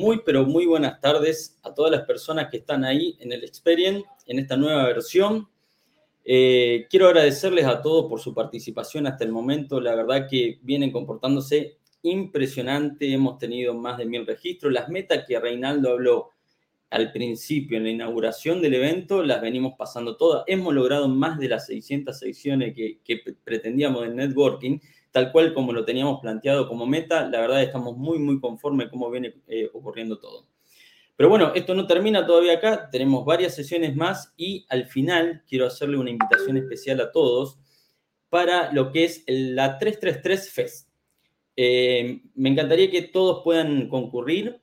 Muy, pero muy buenas tardes a todas las personas que están ahí en el Experience, en esta nueva versión. Eh, quiero agradecerles a todos por su participación hasta el momento. La verdad que vienen comportándose impresionante. Hemos tenido más de mil registros. Las metas que Reinaldo habló al principio, en la inauguración del evento, las venimos pasando todas. Hemos logrado más de las 600 secciones que, que pretendíamos en networking tal cual como lo teníamos planteado como meta. La verdad estamos muy, muy conformes cómo viene eh, ocurriendo todo. Pero bueno, esto no termina todavía acá, tenemos varias sesiones más y al final quiero hacerle una invitación especial a todos para lo que es la 333 Fest. Eh, me encantaría que todos puedan concurrir.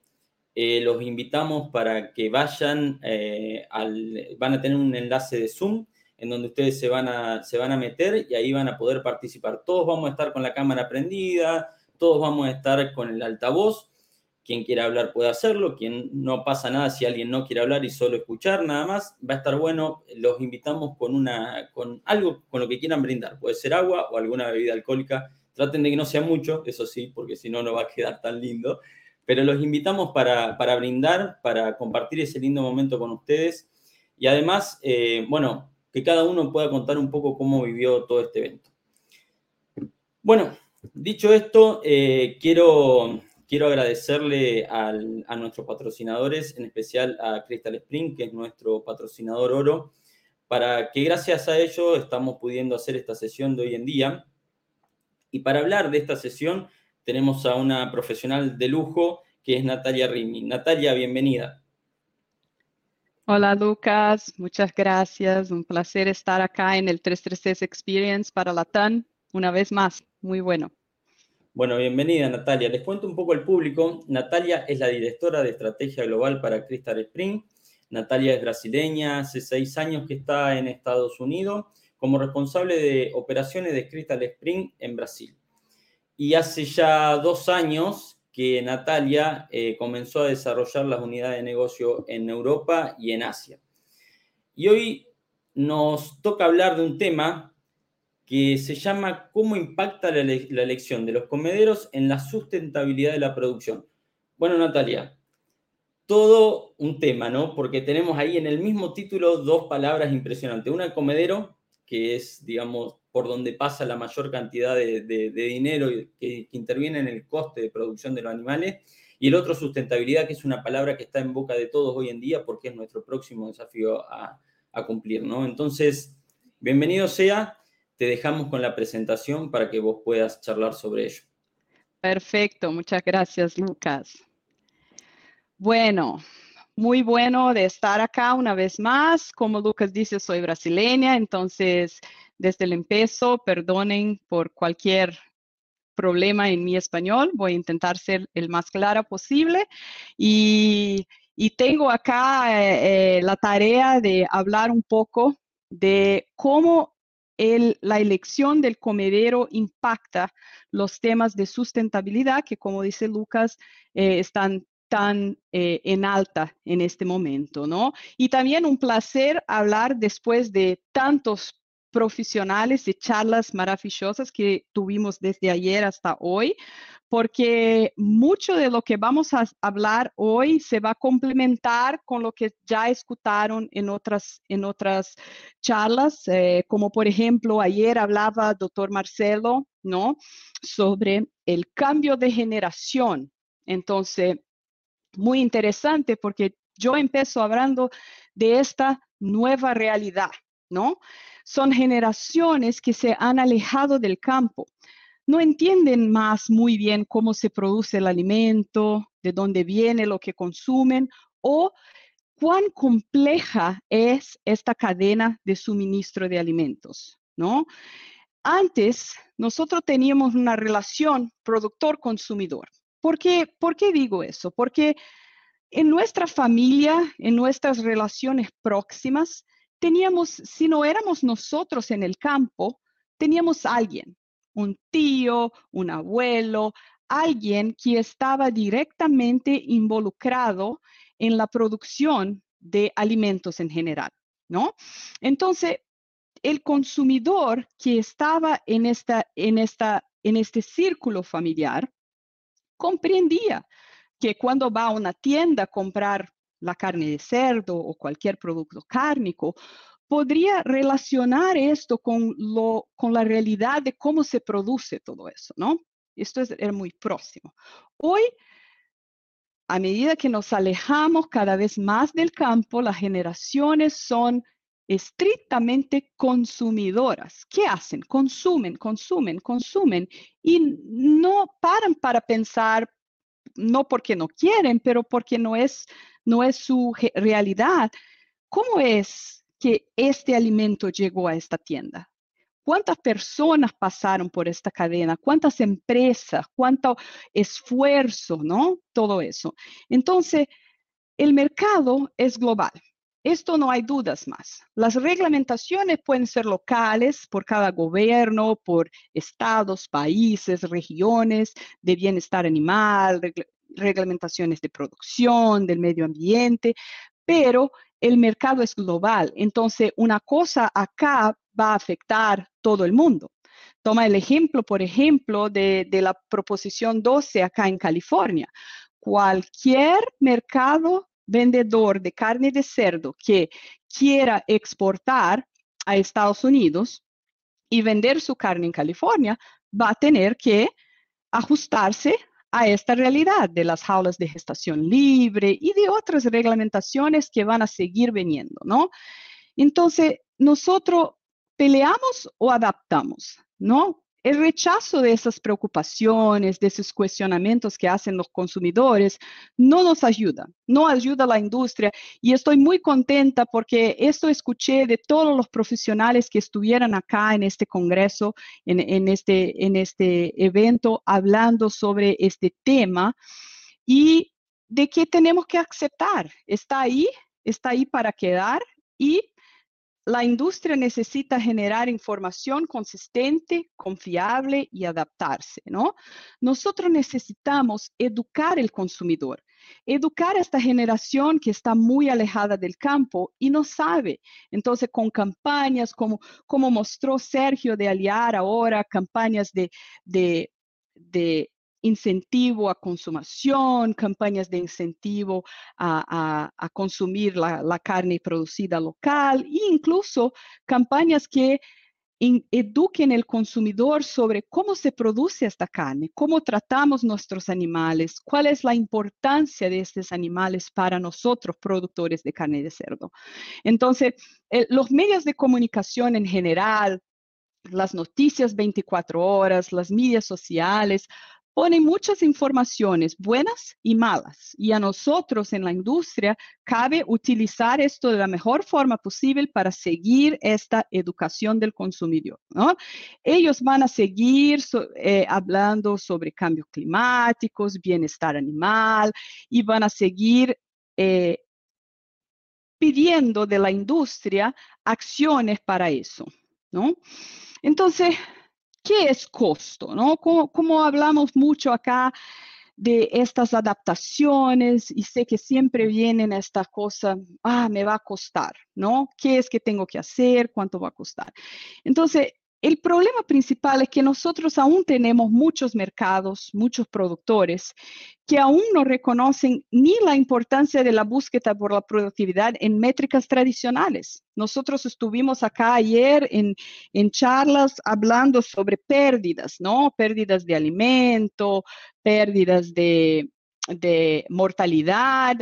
Eh, los invitamos para que vayan al, van a tener un enlace de Zoom en donde ustedes se van, a, se van a meter y ahí van a poder participar. Todos vamos a estar con la cámara prendida, todos vamos a estar con el altavoz. Quien quiera hablar puede hacerlo, quien no pasa nada si alguien no quiere hablar y solo escuchar nada más, va a estar bueno. Los invitamos con, una, con algo con lo que quieran brindar. Puede ser agua o alguna bebida alcohólica. Traten de que no sea mucho, eso sí, porque si no, no va a quedar tan lindo. Pero los invitamos para, para brindar, para compartir ese lindo momento con ustedes. Y además, eh, bueno, que cada uno pueda contar un poco cómo vivió todo este evento. Bueno, dicho esto, eh, quiero, quiero agradecerle a nuestros patrocinadores, en especial a Crystal Spring, que es nuestro patrocinador oro, para que gracias a ellos estamos pudiendo hacer esta sesión de hoy en día. Y para hablar de esta sesión tenemos a una profesional de lujo que es Natalia Rimi. Natalia, bienvenida. Hola Lucas, muchas gracias. Un placer estar acá en el 336 Experience para la TAN una vez más. Muy bueno. Bueno, bienvenida Natalia. Les cuento un poco al público. Natalia es la directora de estrategia global para Crystal Spring. Natalia es brasileña, hace seis años que está en Estados Unidos como responsable de operaciones de Crystal Spring en Brasil. Y hace ya dos años que Natalia eh, comenzó a desarrollar las unidades de negocio en Europa y en Asia. Y hoy nos toca hablar de un tema que se llama cómo impacta la, la elección de los comederos en la sustentabilidad de la producción. Bueno, Natalia, todo un tema, ¿no? Porque tenemos ahí en el mismo título dos palabras impresionantes. Una, comedero, que es, digamos, por donde pasa la mayor cantidad de, dinero que, interviene en el coste de producción de los animales. Y el otro, sustentabilidad, que es una palabra que está en boca de todos hoy en día porque es nuestro próximo desafío a, cumplir, ¿no? Entonces, bienvenido sea, te dejamos con la presentación para que vos puedas charlar sobre ello. Perfecto, muchas gracias, Lucas. Bueno, muy bueno de estar acá una vez más. Como Lucas dice, soy brasileña, entonces desde el empiezo, perdonen por cualquier problema en mi español, voy a intentar ser el más clara posible y, tengo acá eh, eh, la tarea de hablar un poco de cómo la elección del comedero impacta los temas de sustentabilidad que, como dice Lucas, eh, están tan en alta en este momento, ¿no? Y también un placer hablar después de tantos profesionales y charlas maravillosas que tuvimos desde ayer hasta hoy, porque mucho de lo que vamos a hablar hoy se va a complementar con lo que ya escucharon en otras, en otras charlas, eh, como por ejemplo ayer hablaba doctor Marcelo, ¿no? Sobre el cambio de generación. Entonces, muy interesante porque yo empiezo hablando de esta nueva realidad, ¿no? Son generaciones que se han alejado del campo. No entienden más muy bien cómo se produce el alimento, de dónde viene lo que consumen o cuán compleja es esta cadena de suministro de alimentos, ¿no? Antes, nosotros teníamos una relación productor-consumidor. ¿Por qué, ¿Por qué digo eso? Porque en nuestra familia, en nuestras relaciones próximas, teníamos, si no éramos nosotros en el campo, teníamos alguien, un tío, un abuelo, alguien que estaba directamente involucrado en la producción de alimentos en general, ¿no? Entonces, el consumidor que estaba en, esta, en, esta, en este círculo familiar comprendía que cuando va a una tienda a comprar la carne de cerdo o cualquier producto cárnico, podría relacionar esto con, lo, con la realidad de cómo se produce todo eso, ¿no? Esto es, es muy próximo. Hoy, a medida que nos alejamos cada vez más del campo, las generaciones son estrictamente consumidoras. ¿Qué hacen? Consumen, consumen, consumen y no paran para pensar, no porque no quieren, pero porque no es, no es su realidad. ¿Cómo es que este alimento llegó a esta tienda? ¿Cuántas personas pasaron por esta cadena? ¿Cuántas empresas? ¿Cuánto esfuerzo? ¿No? Todo eso. Entonces, el mercado es global. Esto no hay dudas más. Las reglamentaciones pueden ser locales por cada gobierno, por estados, países, regiones de bienestar animal, reglamentaciones de producción, del medio ambiente, pero el mercado es global. Entonces, una cosa acá va a afectar todo el mundo. Toma el ejemplo, por ejemplo, de, de la proposición 12 acá en California. Cualquier mercado vendedor de carne de cerdo que quiera exportar a Estados Unidos y vender su carne en California, va a tener que ajustarse a esta realidad de las jaulas de gestación libre y de otras reglamentaciones que van a seguir viniendo, ¿no? Entonces, nosotros peleamos o adaptamos, ¿no? El rechazo de esas preocupaciones, de esos cuestionamientos que hacen los consumidores, no nos ayuda, no ayuda a la industria. Y estoy muy contenta porque esto escuché de todos los profesionales que estuvieran acá en este congreso, en, este, este evento, hablando sobre este tema y de que tenemos que aceptar. Está ahí, está ahí para quedar y la industria necesita generar información consistente, confiable y adaptarse, ¿no? Nosotros necesitamos educar al consumidor, educar a esta generación que está muy alejada del campo y no sabe. Entonces, con campañas como, como mostró Sergio de Aliar ahora, campañas de, de, de incentivo a consumación, campañas de incentivo a, consumir la, carne producida local e incluso campañas que eduquen al consumidor sobre cómo se produce esta carne, cómo tratamos nuestros animales, cuál es la importancia de estos animales para nosotros, productores de carne de cerdo. Entonces, los medios de comunicación en general, las noticias 24 horas, las medias sociales, ponen muchas informaciones buenas y malas. Y a nosotros en la industria cabe utilizar esto de la mejor forma posible para seguir esta educación del consumidor. Ellos van a seguir eh, hablando sobre cambios climáticos, bienestar animal y van a seguir eh, pidiendo de la industria acciones para eso. ¿no? Entonces, ¿qué es costo? ¿no? Como, hablamos mucho acá de estas adaptaciones y sé que siempre vienen esta cosa, ah, me va a costar, ¿no? ¿Qué es que tengo que hacer? ¿Cuánto va a costar? Entonces, el problema principal es que nosotros aún tenemos muchos mercados, muchos productores que aún no reconocen ni la importancia de la búsqueda por la productividad en métricas tradicionales. Nosotros estuvimos acá ayer en, charlas hablando sobre pérdidas, ¿no? Pérdidas de alimento, pérdidas de, de mortalidad,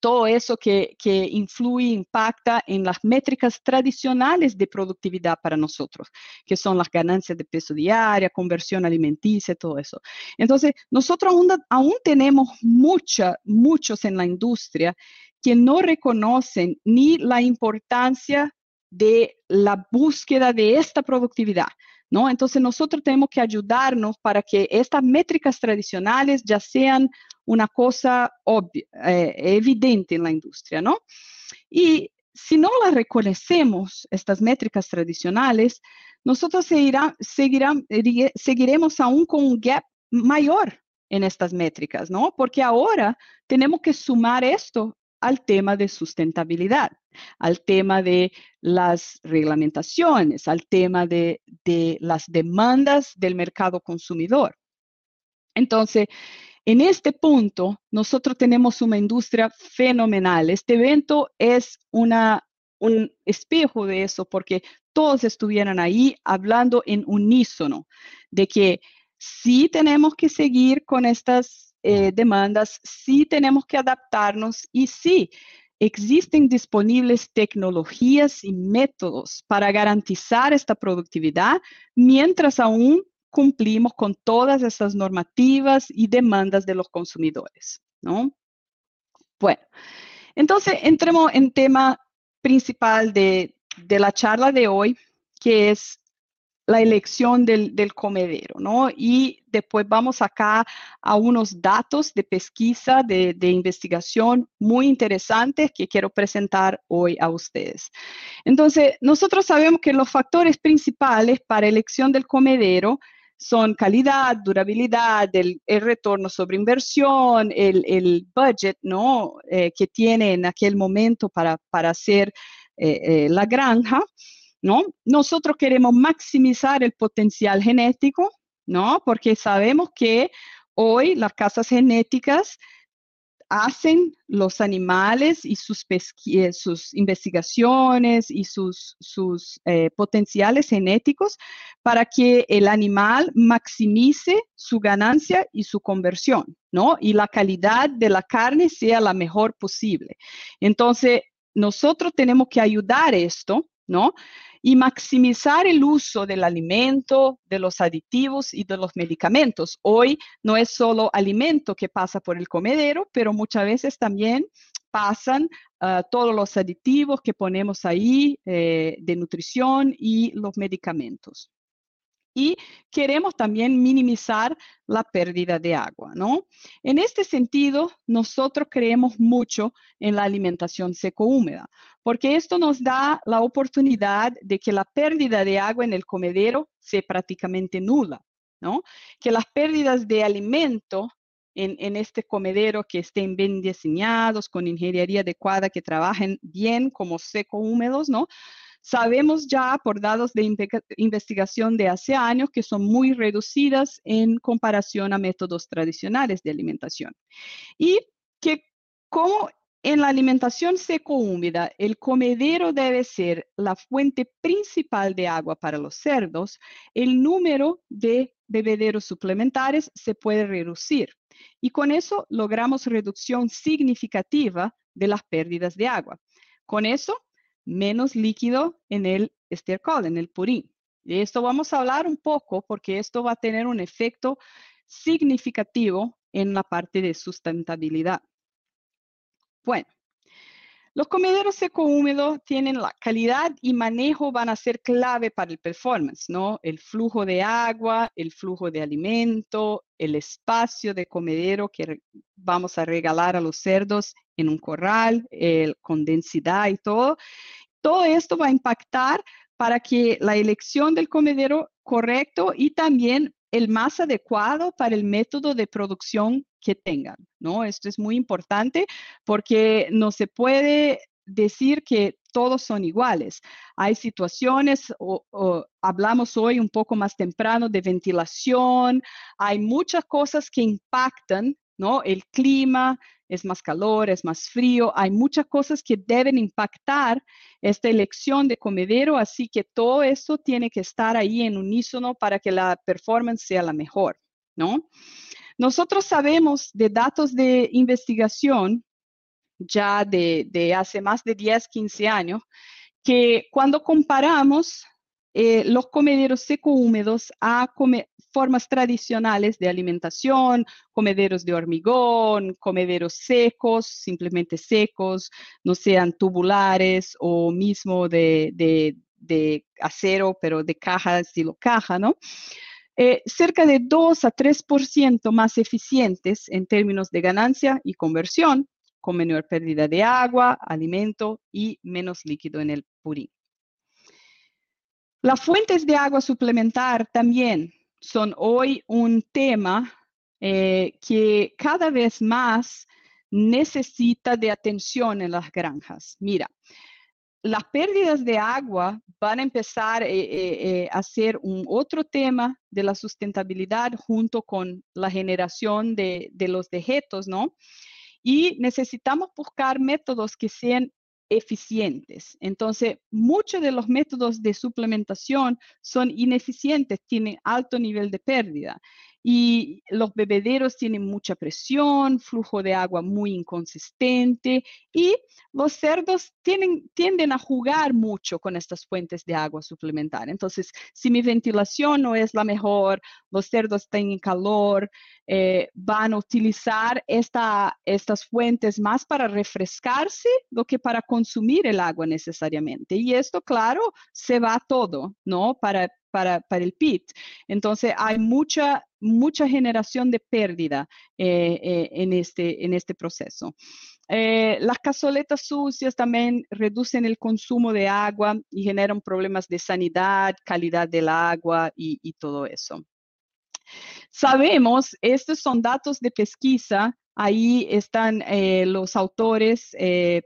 todo eso que, influye, impacta en las métricas tradicionales de productividad para nosotros, que son las ganancias de peso diaria, conversión alimenticia, todo eso. Entonces, nosotros aún, aún tenemos mucha, muchos en la industria que no reconocen ni la importancia de la búsqueda de esta productividad. ¿No? Entonces nosotros tenemos que ayudarnos para que estas métricas tradicionales ya sean una cosa eh, evidente en la industria, ¿no? Y si no las reconocemos, estas métricas tradicionales, nosotros seguiremos aún con un gap mayor en estas métricas, ¿no? Porque ahora tenemos que sumar esto al tema de sustentabilidad, al tema de las reglamentaciones, al tema de, de las demandas del mercado consumidor. Entonces, En este punto, nosotros tenemos una industria fenomenal. Este evento es una, un espejo de eso porque todos estuvieran ahí hablando en unísono de que sí tenemos que seguir con estas eh, demandas, sí tenemos que adaptarnos y sí existen disponibles tecnologías y métodos para garantizar esta productividad mientras aún cumplimos con todas esas normativas y demandas de los consumidores, ¿no? Bueno, entonces entremos en tema principal de, de la charla de hoy, que es la elección del, comedero, ¿no? Y después vamos acá a unos datos de pesquisa, de, investigación muy interesantes que quiero presentar hoy a ustedes. Entonces, nosotros sabemos que los factores principales para elección del comedero son calidad, durabilidad, el, retorno sobre inversión, el, budget, ¿no? Eh, que tiene en aquel momento para, para hacer eh, eh, la granja. ¿No? Nosotros queremos maximizar el potencial genético, ¿no? Porque sabemos que hoy las casas genéticas hacen los animales y sus, eh, sus investigaciones y sus, sus eh, potenciales genéticos para que el animal maximice su ganancia y su conversión, ¿no? Y la calidad de la carne sea la mejor posible. Entonces, nosotros tenemos que ayudar esto, ¿no? Y maximizar el uso del alimento, de los aditivos y de los medicamentos. Hoy no es solo alimento que pasa por el comedero, pero muchas veces también pasan ah, todos los aditivos que ponemos ahí eh, de nutrición y los medicamentos y queremos también minimizar la pérdida de agua, ¿no? En este sentido, nosotros creemos mucho en la alimentación seco-húmeda, porque esto nos da la oportunidad de que la pérdida de agua en el comedero sea prácticamente nula, ¿no? Que las pérdidas de alimento en, en, este comedero que estén bien diseñados, con ingeniería adecuada, que trabajen bien como seco húmedos, ¿no? Sabemos ya por datos de investigación de hace años que son muy reducidas en comparación a métodos tradicionales de alimentación. Y que como en la alimentación seco-húmeda, el comedero debe ser la fuente principal de agua para los cerdos, el número de bebederos suplementares se puede reducir. Y con eso logramos reducción significativa de las pérdidas de agua. Con eso menos líquido en el estiércol, en el purín. De esto vamos a hablar un poco porque esto va a tener un efecto significativo en la parte de sustentabilidad. Bueno, los comederos seco-húmedo tienen la calidad y manejo van a ser clave para el performance, ¿no? El flujo de agua, el flujo de alimento, el espacio de comedero que vamos a regalar a los cerdos en un corral, con densidad y todo. Todo esto va a impactar para que la elección del comedero correcto y también el más adecuado para el método de producción que tengan, ¿no? Esto es muy importante porque no se puede decir que todos son iguales. Hay situaciones, o, hablamos hoy un poco más temprano de ventilación, hay muchas cosas que impactan, ¿no? El clima, es más calor, es más frío, hay muchas cosas que deben impactar esta elección de comedero, así que todo eso tiene que estar ahí en unísono para que la performance sea la mejor, ¿no? Nosotros sabemos de datos de investigación ya de, hace más de 10, 15 años, que cuando comparamos eh, los comederos seco-húmedos a formas tradicionales de alimentación, comederos de hormigón, comederos secos, simplemente secos, no sean tubulares o mismo de, de acero, pero de caja, estilo caja, ¿no? Eh, cerca de 2 a 3% más eficientes en términos de ganancia y conversión, con menor pérdida de agua, alimento y menos líquido en el purín. Las fuentes de agua suplementar también son hoy un tema eh, que cada vez más necesita de atención en las granjas. Mira, las pérdidas de agua van a empezar eh, eh, a ser un otro tema de la sustentabilidad junto con la generación de, de los dejetos, ¿no? Y necesitamos buscar métodos que sean eficientes. Entonces, muchos de los métodos de suplementación son ineficientes, tienen alto nivel de pérdida y los bebederos tienen mucha presión, flujo de agua muy inconsistente y los cerdos tienen, tienden a jugar mucho con estas fuentes de agua suplementaria. Entonces, si mi ventilación no es la mejor, los cerdos tienen calor, eh, van a utilizar esta, estas fuentes más para refrescarse do que para consumir el agua necesariamente. Y esto, claro, se va todo, ¿no? Para, para, para el PIT. Entonces, hay mucha, mucha generación de pérdida eh, eh, en, este, en este proceso. Eh, las cazoletas sucias también reducen el consumo de agua y generan problemas de sanidad, calidad del agua y, y todo eso. Sabemos, estos son datos de pesquisa, ahí están los autores,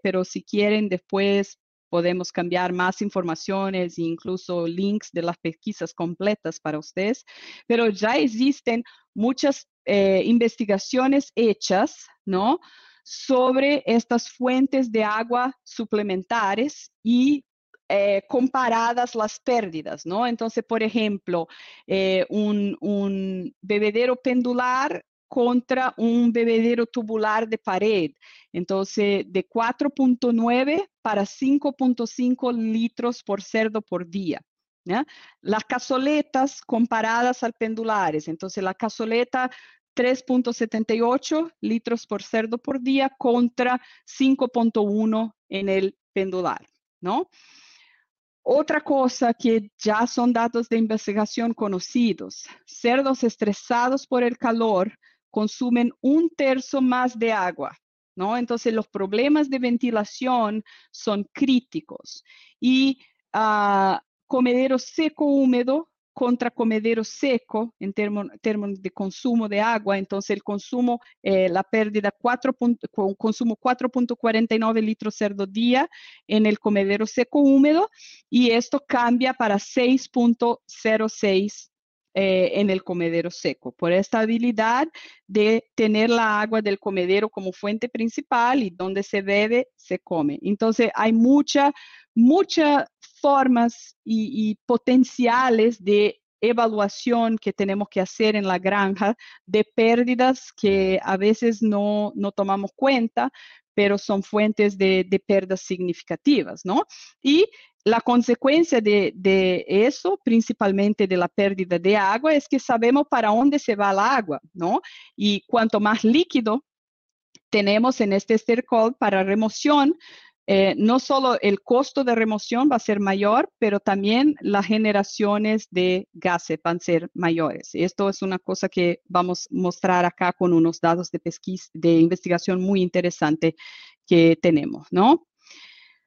pero si quieren después podemos cambiar más informaciones e incluso links de las pesquisas completas para ustedes, pero ya existen muchas eh, investigaciones hechas, ¿no? Sobre estas fuentes de agua suplementares y eh, comparadas las pérdidas, ¿no? Entonces, por ejemplo, eh, un, un, bebedero pendular contra un bebedero tubular de pared. Entonces, de 4.9 para 5.5 litros por cerdo por día. Las cazoletas comparadas al pendulares. Entonces, la cazoleta 3.78 litros por cerdo por día contra 5.1 en el pendular, ¿no? Otra cosa que ya son datos de investigación conocidos, cerdos estresados por el calor consumen un tercio más de agua, ¿no? Entonces los problemas de ventilación son críticos. Y uh, comedero seco húmedo contra comedero seco en términos de consumo de agua, entonces el consumo, eh, la pérdida, 4. consumo 4.49 litros cerdo día en el comedero seco húmedo y esto cambia para 6.06 eh, en el comedero seco, por esta habilidad de tener la agua del comedero como fuente principal y donde se bebe, se come. Entonces, hay muchas, muchas formas y, y potenciales de evaluación que tenemos que hacer en la granja de pérdidas que a veces no, no tomamos cuenta, pero son fuentes de, de pérdidas significativas, ¿no? Y la consecuencia de, eso, principalmente de la pérdida de agua, es que sabemos para dónde se va el agua, ¿no? Y cuanto más líquido tenemos en este estercol para remoción, eh, no solo el costo de remoción va a ser mayor, pero también las generaciones de gases van a ser mayores. Esto es una cosa que vamos a mostrar acá con unos datos de de investigación muy interesante que tenemos, ¿no?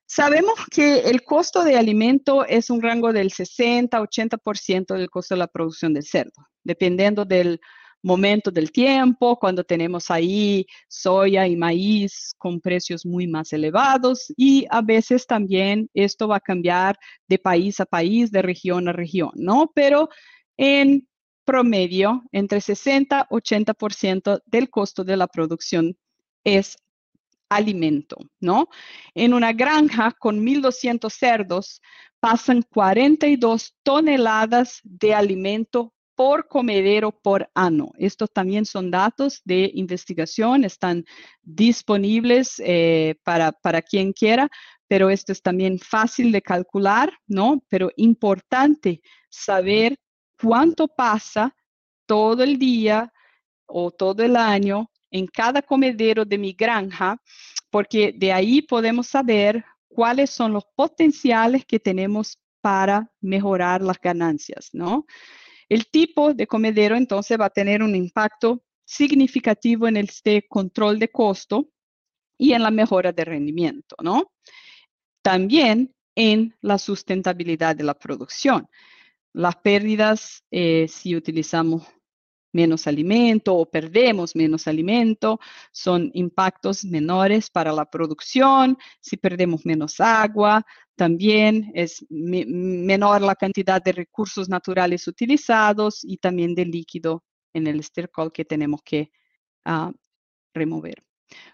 Sabemos que el costo de alimento es un rango del 60-80% del costo de la producción del cerdo, dependiendo del momento del tiempo, cuando tenemos ahí soya y maíz con precios muy más elevados y a veces también esto va a cambiar de país a país, de región a región, ¿no? Pero en promedio, entre 60 y 80% del costo de la producción es alimento, ¿no? En una granja con 1.200 cerdos pasan 42 toneladas de alimento por comedero por año. Estos también son datos de investigación, están disponibles eh, para, para quien quiera, pero esto es también fácil de calcular, ¿no? Pero importante saber cuánto pasa todo el día o todo el año en cada comedero de mi granja, porque de ahí podemos saber cuáles son los potenciales que tenemos para mejorar las ganancias, ¿no? El tipo de comedero entonces va a tener un impacto significativo en este control de costo y en la mejora de rendimiento, ¿no? También en la sustentabilidad de la producción. Las pérdidas, eh, si utilizamos menos alimento o perdemos menos alimento, son impactos menores para la producción, si perdemos menos agua, también es menor la cantidad de recursos naturales utilizados y también de líquido en el estercol que tenemos que ah, remover.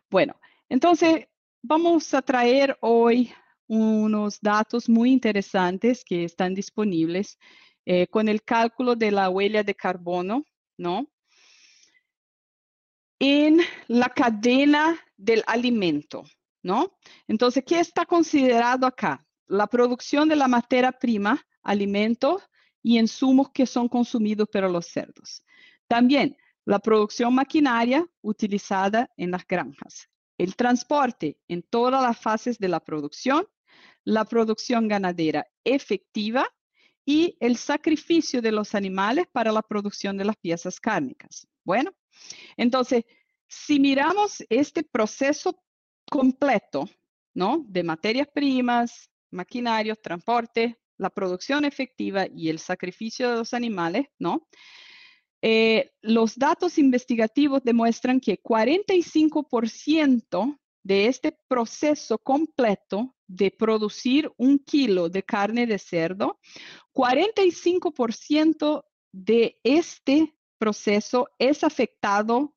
Bueno, entonces vamos a traer hoy unos datos muy interesantes que están disponibles eh, con el cálculo de la huella de carbono, ¿no? En la cadena del alimento, ¿no? Entonces, ¿qué está considerado acá? La producción de la materia prima, alimento y insumos que son consumidos por los cerdos. También la producción maquinaria utilizada en las granjas, el transporte en todas las fases de la producción, la producción ganadera efectiva y el sacrificio de los animales para la producción de las piezas cárnicas. Bueno, entonces, si miramos este proceso completo, ¿no? De materias primas, maquinarios, transporte, la producción efectiva y el sacrificio de los animales, ¿no? Eh, los datos investigativos demuestran que 45% de este proceso completo de producir un kilo de carne de cerdo, 45% de este proceso es afectado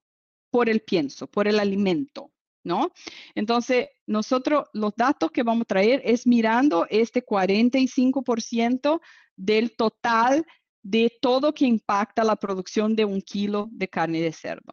por el pienso, por el alimento, ¿no? Entonces, nosotros los datos que vamos a traer es mirando este 45% del total de todo que impacta la producción de un kilo de carne de cerdo.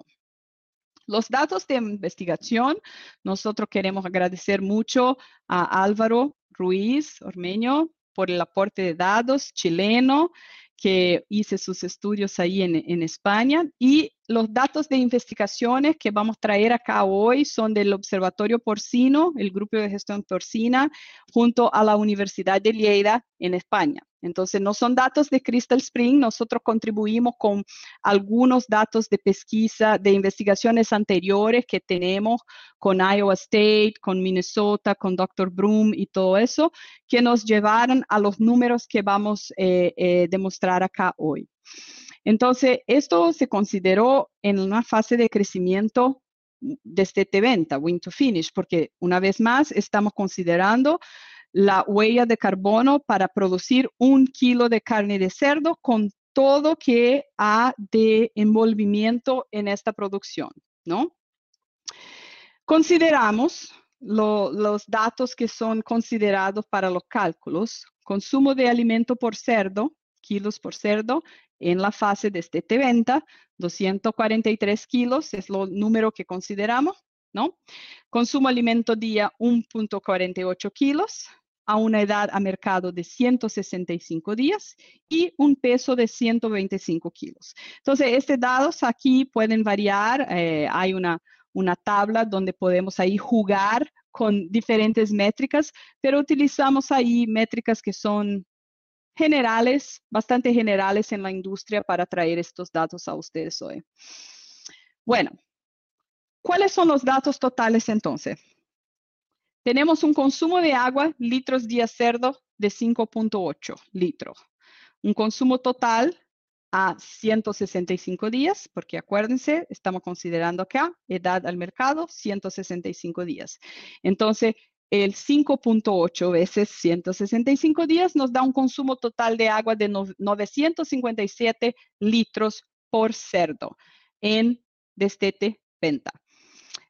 Los datos de investigación, nosotros queremos agradecer mucho a Álvaro Ruiz Ormeño por el aporte de datos chileno que hice sus estudios ahí en, en, España y los datos de investigaciones que vamos a traer acá hoy son del Observatorio Porcino, el Grupo de Gestión Porcina, junto a la Universidad de Lleida en España. Entonces, no son datos de Crystal Spring, nosotros contribuimos con algunos datos de pesquisa, de investigaciones anteriores que tenemos con Iowa State, con Minnesota, con Dr. Broom y todo eso, que nos llevaron a los números que vamos a eh, eh, demostrar acá hoy. Entonces, esto se consideró en una fase de crecimiento desde T-Venta, Win to Finish, porque una vez más estamos considerando la huella de carbono para producir un kilo de carne de cerdo con todo que ha de envolvimiento en esta producción, ¿no? Consideramos los datos que son considerados para los cálculos. Consumo de alimento por cerdo, kilos por cerdo, en la fase de este venta, 243 kilos es el número que consideramos, ¿no? Consumo alimento día 1.48 kilos, a una edad a mercado de 165 días y un peso de 125 kilos. Entonces, estos datos aquí pueden variar. Eh, hay una, una tabla donde podemos ahí jugar con diferentes métricas, pero utilizamos ahí métricas que son generales, bastante generales en la industria para traer estos datos a ustedes hoy. Bueno, ¿cuáles son los datos totales entonces? Tenemos un consumo de agua, litros día cerdo, de 5.8 litros. Un consumo total a 165 días, porque acuérdense, estamos considerando acá edad al mercado, 165 días. Entonces, el 5.8 veces 165 días nos da un consumo total de agua de 957 litros por cerdo en destete venta.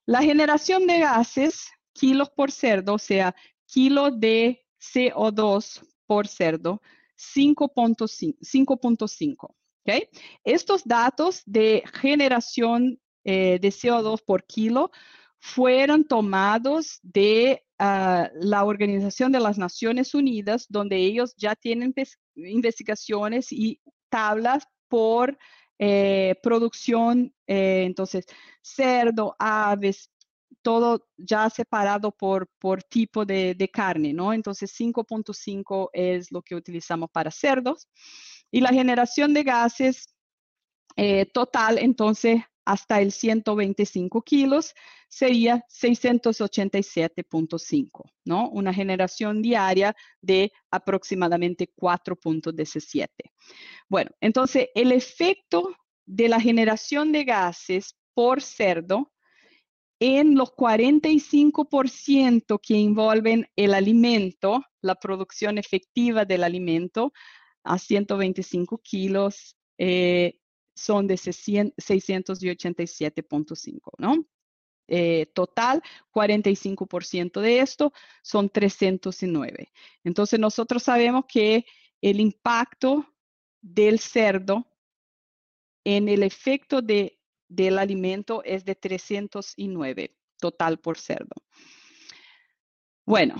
La generación de gases kilos por cerdo, o sea, kilo de CO2 por cerdo, 5.5. ¿okay? Estos datos de generación eh, de CO2 por kilo fueron tomados de ah, la Organización de las Naciones Unidas, donde ellos ya tienen investigaciones y tablas por eh, producción, eh, entonces, cerdo, aves, todo ya separado por, por tipo de, carne, ¿no? Entonces 5.5 es lo que utilizamos para cerdos. Y la generación de gases eh, total, entonces, hasta el 125 kilos sería 687.5, ¿no? Una generación diaria de aproximadamente 4.17. Bueno, entonces el efecto de la generación de gases por cerdo en los 45% que envuelven el alimento, la producción efectiva del alimento, a 125 kilos, eh, son de 687.5, ¿no? Eh, total, 45% de esto son 309. Entonces nosotros sabemos que el impacto del cerdo en el efecto de del alimento es de 309 total por cerdo. Bueno,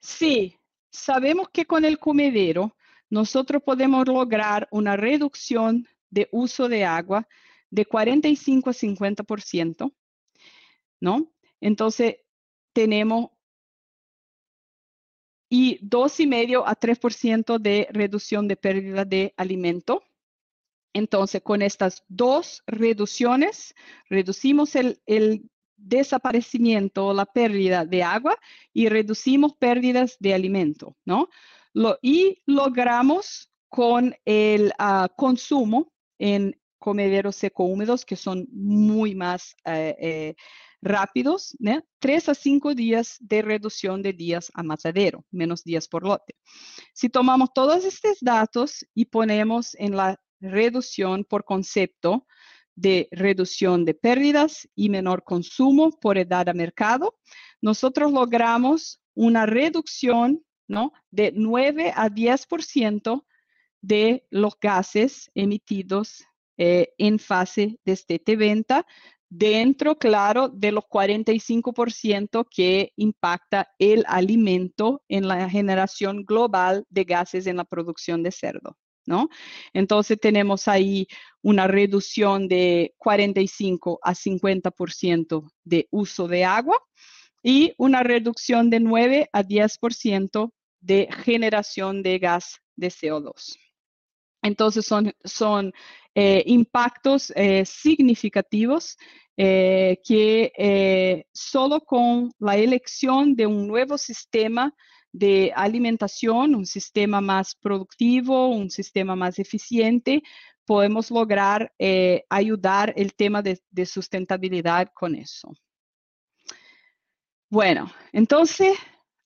sí, sabemos que con el comedero nosotros podemos lograr una reducción de uso de agua de 45 a 50%, ¿no? Entonces, tenemos y 2,5 a 3% de reducción de pérdida de alimento entonces, con estas dos reducciones, reducimos el, desaparecimiento la pérdida de agua y reducimos pérdidas de alimento, ¿no? y logramos con el ah, consumo en comederos seco-húmedos que son muy más eh, eh, rápidos, ¿no? tres a cinco días de reducción de días a matadero, menos días por lote. Si tomamos todos estos datos y ponemos en la reducción por concepto de reducción de pérdidas y menor consumo por edad a mercado, nosotros logramos una reducción ¿no? de 9 a 10% de los gases emitidos eh, en fase de estete venta, dentro, claro, de los 45% que impacta el alimento en la generación global de gases en la producción de cerdo. Entonces tenemos ahí una reducción de 45 a 50% de uso de agua y una reducción de 9 a 10% de generación de gas de CO2. Entonces son, son eh, impactos eh, significativos eh, que solo con la elección de un nuevo sistema de alimentación, un sistema más productivo, un sistema más eficiente, podemos lograr eh, ayudar el tema de, sustentabilidad con eso. Bueno, entonces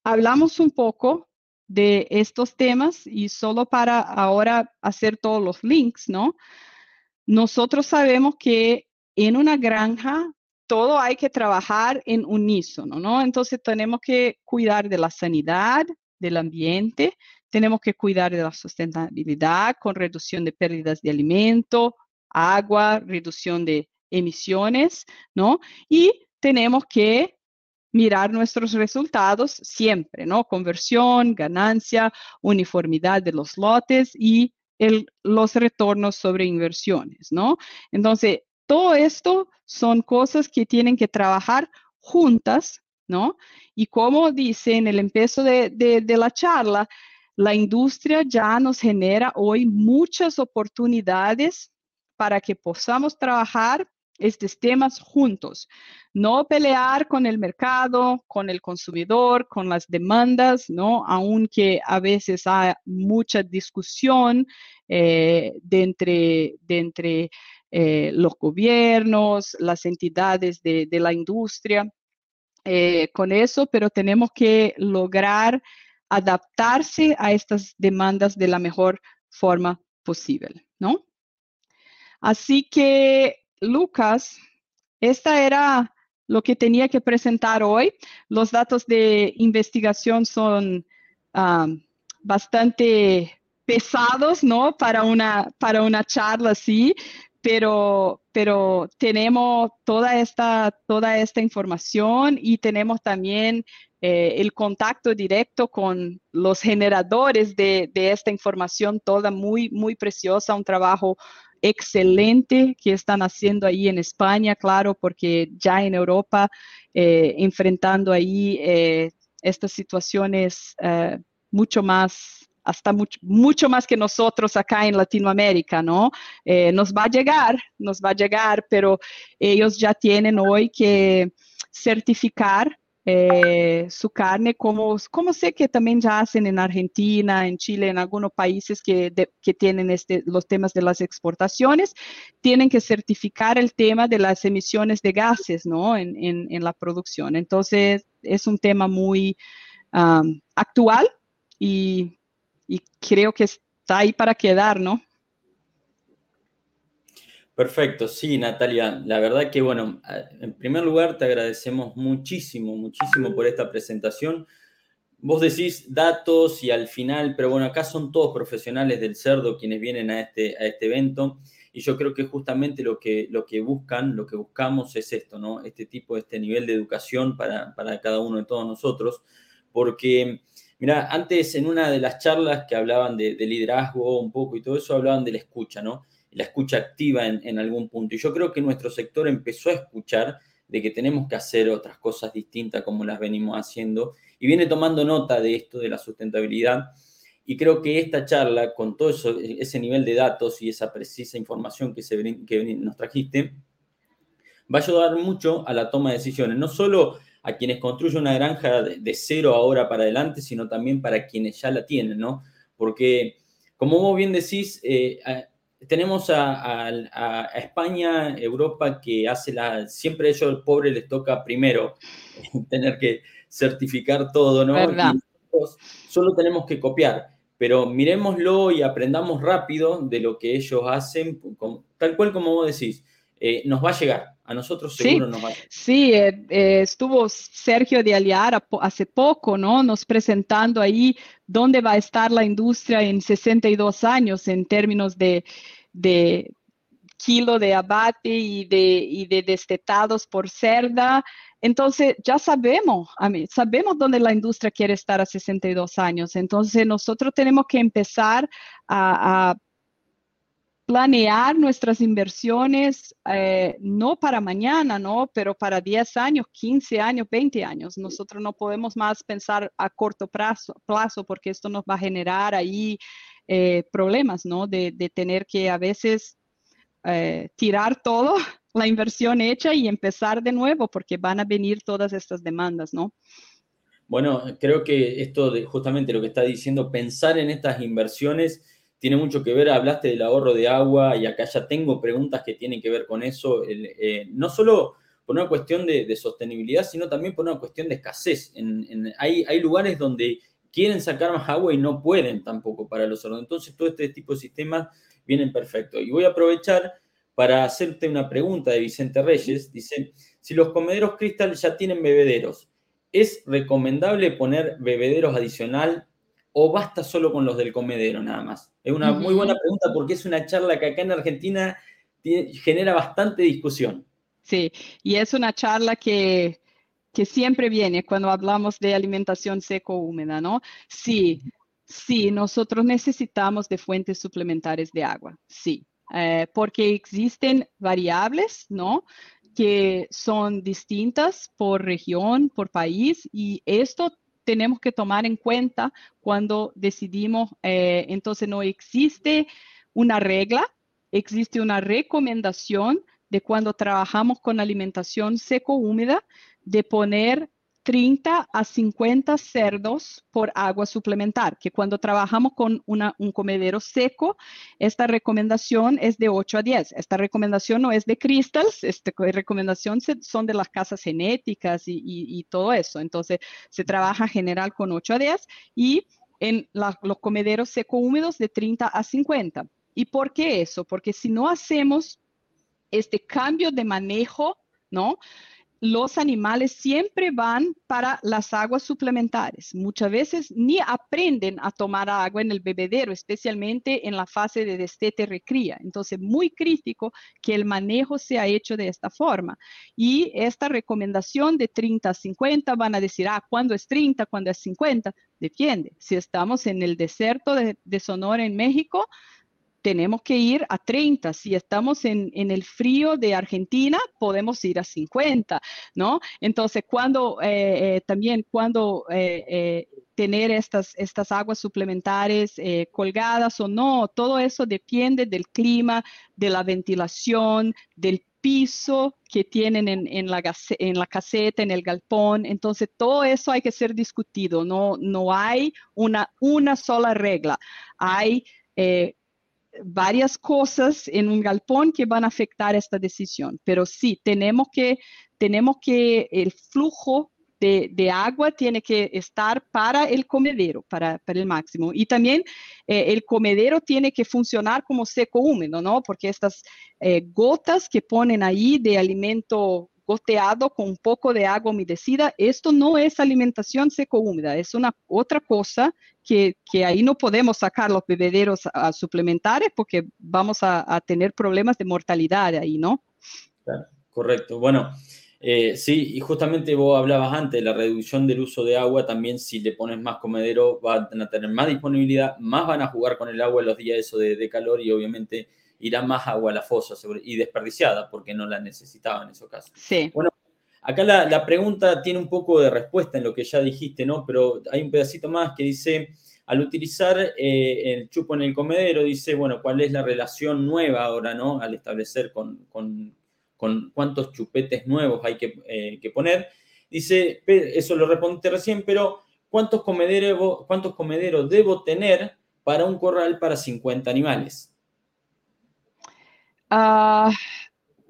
hablamos un poco de estos temas y solo para ahora hacer todos los links, ¿no? Nosotros sabemos que en una granja todo hay que trabajar en unísono, ¿no? Entonces tenemos que cuidar de la sanidad, del ambiente, tenemos que cuidar de la sustentabilidad con reducción de pérdidas de alimento, agua, reducción de emisiones, ¿no? Y tenemos que mirar nuestros resultados siempre, ¿no? Conversión, ganancia, uniformidad de los lotes y los retornos sobre inversiones, ¿no? Entonces, todo esto son cosas que tienen que trabajar juntas, ¿no? Y como dice en el empiezo de, la charla, la industria ya nos genera hoy muchas oportunidades para que podamos trabajar estos temas juntos. No pelear con el mercado, con el consumidor, con las demandas, ¿no? Aunque a veces hay mucha discusión eh, de entre, de entre eh, los gobiernos, las entidades de, la industria eh, con eso, pero tenemos que lograr adaptarse a estas demandas de la mejor forma posible, ¿no? Así que, Lucas, esta era lo que tenía que presentar hoy. Los datos de investigación son ah, bastante pesados, ¿no? Para una, para una charla así, pero, pero tenemos toda esta, toda esta información y tenemos también eh, el contacto directo con los generadores de, esta información, toda muy, muy preciosa, un trabajo excelente que están haciendo ahí en España, claro, porque ya en Europa, eh, enfrentando ahí eh, estas situaciones mucho más hasta mucho, más que nosotros acá en Latinoamérica, ¿no? Eh, nos va a llegar, nos va a llegar, pero ellos ya tienen hoy que certificar eh, su carne, como, como sé que también ya hacen en Argentina, en Chile, en algunos países que, que tienen este, los temas de las exportaciones, tienen que certificar el tema de las emisiones de gases ¿no? en, en, la producción. Entonces, es un tema muy actual y, y creo que está ahí para quedar, ¿no? Perfecto, sí, Natalia. La verdad que, bueno, en primer lugar te agradecemos muchísimo, muchísimo por esta presentación. Vos decís datos y al final, pero bueno, acá son todos profesionales del cerdo quienes vienen a este, a este evento y yo creo que justamente lo que, lo que buscan, lo que buscamos es esto, ¿no? Este tipo, este nivel de educación para, para cada uno de todos nosotros, porque, mira, antes en una de las charlas que hablaban de, de liderazgo un poco y todo eso, hablaban de la escucha, ¿no? la escucha activa en, algún punto. Y yo creo que nuestro sector empezó a escuchar de que tenemos que hacer otras cosas distintas como las venimos haciendo y viene tomando nota de esto, de la sustentabilidad. Y creo que esta charla, con todo eso, ese nivel de datos y esa precisa información que, que nos trajiste, va a ayudar mucho a la toma de decisiones, no solo a quienes construyen una granja de, cero ahora para adelante, sino también para quienes ya la tienen, ¿no? Porque, como vos bien decís, eh, tenemos a, España, Europa, que hace la, siempre a ellos, el pobre, les toca primero tener que certificar todo, ¿no? solo tenemos que copiar, pero miremoslo y aprendamos rápido de lo que ellos hacen, tal cual como vos decís, eh, nos va a llegar. A nosotros seguro nos va a llegar. Sí, eh, eh, estuvo Sergio de Aliar hace poco, ¿no? Nos presentando ahí dónde va a estar la industria en 62 años en términos de, de kilo de abate y de, de destetados por cerda. Entonces, ya sabemos, sabemos dónde la industria quiere estar a 62 años. Entonces, nosotros tenemos que empezar a, planear nuestras inversiones, eh, no para mañana, ¿no? Pero para 10 años, 15 años, 20 años. Nosotros no podemos más pensar a corto plazo, plazo porque esto nos va a generar ahí eh, problemas, ¿no? De, tener que a veces eh, tirar todo, la inversión hecha y empezar de nuevo, porque van a venir todas estas demandas, ¿no? Bueno, creo que esto de justamente lo que está diciendo, pensar en estas inversiones tiene mucho que ver, hablaste del ahorro de agua y acá ya tengo preguntas que tienen que ver con eso, eh, no solo por una cuestión de, sostenibilidad, sino también por una cuestión de escasez. hay, lugares donde quieren sacar más agua y no pueden tampoco para los cerdos. Entonces, todo este tipo de sistemas vienen perfectos. Y voy a aprovechar para hacerte una pregunta de Vicente Reyes. Dice, si los comederos Crystal ya tienen bebederos, ¿es recomendable poner bebederos adicional o basta solo con los del comedero nada más? Es una muy buena pregunta porque es una charla que acá en Argentina genera bastante discusión. Sí, y es una charla que que siempre viene cuando hablamos de alimentación seco-húmeda, ¿no? Sí, sí, nosotros necesitamos de fuentes suplementarias de agua, sí, eh, porque existen variables, ¿no? que son distintas por región, por país, y esto tenemos que tomar en cuenta cuando decidimos, eh, entonces no existe una regla, existe una recomendación de cuando trabajamos con alimentación seco-húmeda, de poner 30 a 50 cerdos por agua suplementar, que cuando trabajamos con un comedero seco, esta recomendación es de 8 a 10. Esta recomendación no es de Crystals, esta recomendación son de las casas genéticas y, todo eso. Entonces, se trabaja general con 8 a 10 y en los comederos seco húmedos de 30 a 50. ¿Y por qué eso? Porque si no hacemos este cambio de manejo, ¿no? Los animales siempre van para las aguas suplementarias. Muchas veces ni aprenden a tomar agua en el bebedero, especialmente en la fase de destete recría. Entonces, muy crítico que el manejo sea hecho de esta forma. Y esta recomendación de 30 a 50 van a decir, ah, ¿cuándo es 30? ¿Cuándo es 50? Depende. Si estamos en el desierto de, de Sonora en México, tenemos que ir a 30. Si estamos en, el frío de Argentina, podemos ir a 50, ¿no? Entonces, cuando eh, eh, también cuando eh, tener estas, estas aguas suplementares colgadas o no, todo eso depende del clima, de la ventilación, del piso que tienen en, la, en la caseta, en el galpón. Entonces, todo eso hay que ser discutido. No, no hay una, una sola regla. Hay eh, varias cosas en un galpón que van a afectar esta decisión. Pero sí, tenemos que, tenemos que el flujo de, agua tiene que estar para el comedero, para, el máximo. Y también eh, el comedero tiene que funcionar como seco húmedo, ¿no? Porque estas eh, gotas que ponen ahí de alimento goteado con un poco de agua humedecida, esto no es alimentación seco húmeda, es una otra cosa que, ahí no podemos sacar los bebederos a, suplementarios porque vamos a, a, tener problemas de mortalidad ahí, ¿no? Claro, correcto. Bueno, eh, sí, y justamente vos hablabas antes, la reducción del uso de agua, también si le pones más comedero van a tener más disponibilidad, más van a jugar con el agua en los días eso de, calor y obviamente irá más agua a la fosa y desperdiciada porque no la necesitaban en esos casos. Sí. Bueno, acá la, pregunta tiene un poco de respuesta en lo que ya dijiste, ¿no? Pero hay un pedacito más que dice, al utilizar eh, el chupo en el comedero, dice, bueno, ¿cuál es la relación nueva ahora, ¿no? Al establecer con con cuántos chupetes nuevos hay eh, que, poner. Dice, eso lo respondiste recién, pero ¿cuántos comederos, ¿cuántos comederos debo tener para un corral para 50 animales? Ah,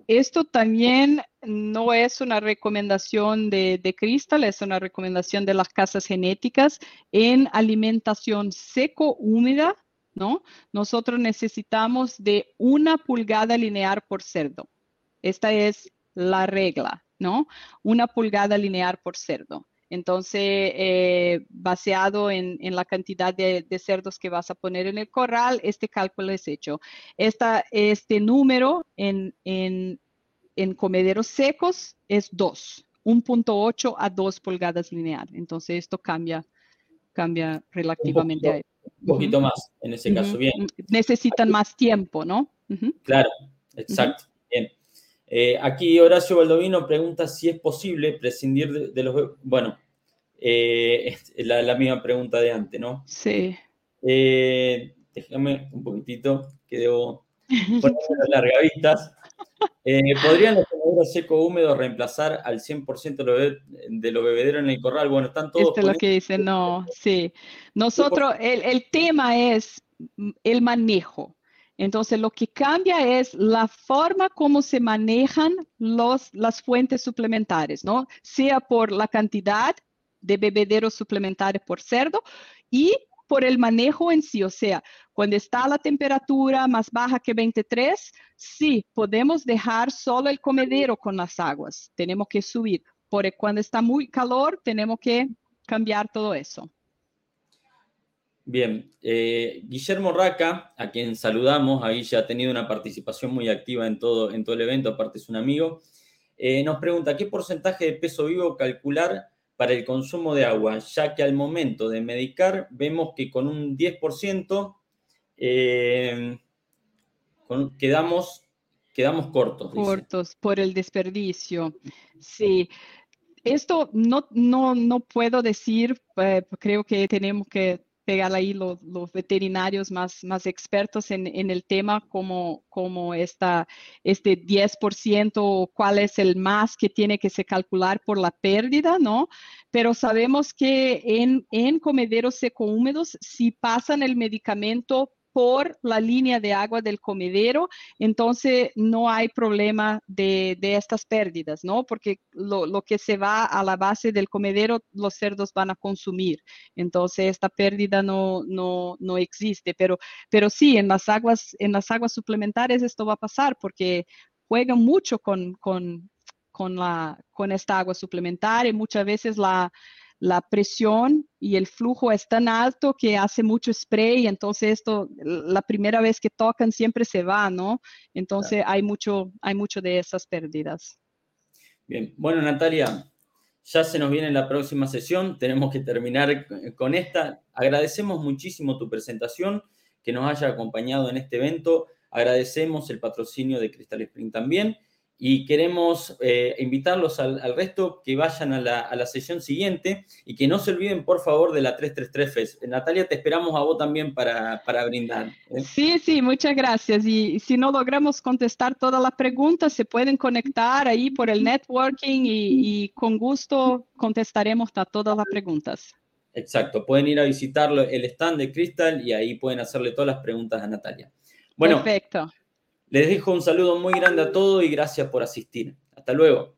esto también no es una recomendación de, de Crystal, es una recomendación de las casas genéticas en alimentación seco-húmeda, ¿no? Nosotros necesitamos de una pulgada lineal por cerdo. Esta es la regla, ¿no? Una pulgada lineal por cerdo. Entonces, eh, baseado en, la cantidad de, cerdos que vas a poner en el corral, este cálculo es hecho. este número en, comederos secos es 2, 1.8 a 2 pulgadas lineal. Entonces, esto cambia, cambia relativamente. Un poquito, más en ese caso, bien. Necesitan más tiempo, ¿no? Claro, exacto. Bien. Eh, aquí Horacio Baldovino pregunta si es posible prescindir de, los... Bueno, eh, la, la, misma pregunta de antes, ¿no? Sí. Eh, déjame un poquitito, que debo poner largavistas. ¿Podrían los comederos seco húmedo reemplazar al 100% de los bebederos en el corral? Bueno, están todos... Esto es lo que dice, no, sí. Nosotros, el, el tema es el manejo. Entonces, lo que cambia es la forma como se manejan los, las fuentes suplementarias, ¿no? Sea por la cantidad de bebederos suplementarios por cerdo y por el manejo en sí. O sea, cuando está la temperatura más baja que 23, sí, podemos dejar solo el comedero con las aguas. Tenemos que subir. Por cuando está muy calor, tenemos que cambiar todo eso. Bien, eh, Guillermo Raca, a quien saludamos, ahí ya ha tenido una participación muy activa en todo, en todo el evento, aparte es un amigo, eh, nos pregunta, ¿qué porcentaje de peso vivo calcular para el consumo de agua? Ya que al momento de medicar vemos que con un 10% eh, quedamos, quedamos cortos. Cortos por el desperdicio, sí. Esto no, no, no puedo decir, creo que tenemos que pegar ahí los, veterinarios más, más expertos en, el tema, como, como esta, este 10% cuál es el más que tiene que se calcular por la pérdida, ¿no? Pero sabemos que en, en comederos seco húmedos, si pasan el medicamento por la línea de agua del comedero, entonces no hay problema de, estas pérdidas, ¿no? Porque lo, que se va a la base del comedero, los cerdos van a consumir. Entonces esta pérdida no, no, no existe. Pero, pero sí, en las, aguas, en las aguas suplementarias esto va a pasar porque juegan mucho con, con, con, esta agua suplementaria. Muchas veces la la presión y el flujo es tan alto que hace mucho spray, entonces esto, la primera vez que tocan siempre se va, ¿no? Entonces hay, mucho, hay mucho de esas pérdidas. Bien, bueno Natalia, ya se nos viene la próxima sesión, tenemos que terminar con esta. Agradecemos muchísimo tu presentación, que nos haya acompañado en este evento, agradecemos el patrocinio de Crystal Spring también y queremos eh, invitarlos al, resto que vayan a la, sesión siguiente y que no se olviden, por favor, de la 333 FES. Natalia, te esperamos a vos también para, brindar. ¿eh? Sí, sí, muchas gracias. Y si no logramos contestar todas las preguntas, se pueden conectar ahí por el networking y, con gusto contestaremos a todas las preguntas. Exacto, pueden ir a visitar el stand de Crystal y ahí pueden hacerle todas las preguntas a Natalia. Bueno, Perfecto. Les dejo un saludo muy grande a todos y gracias por asistir. Hasta luego.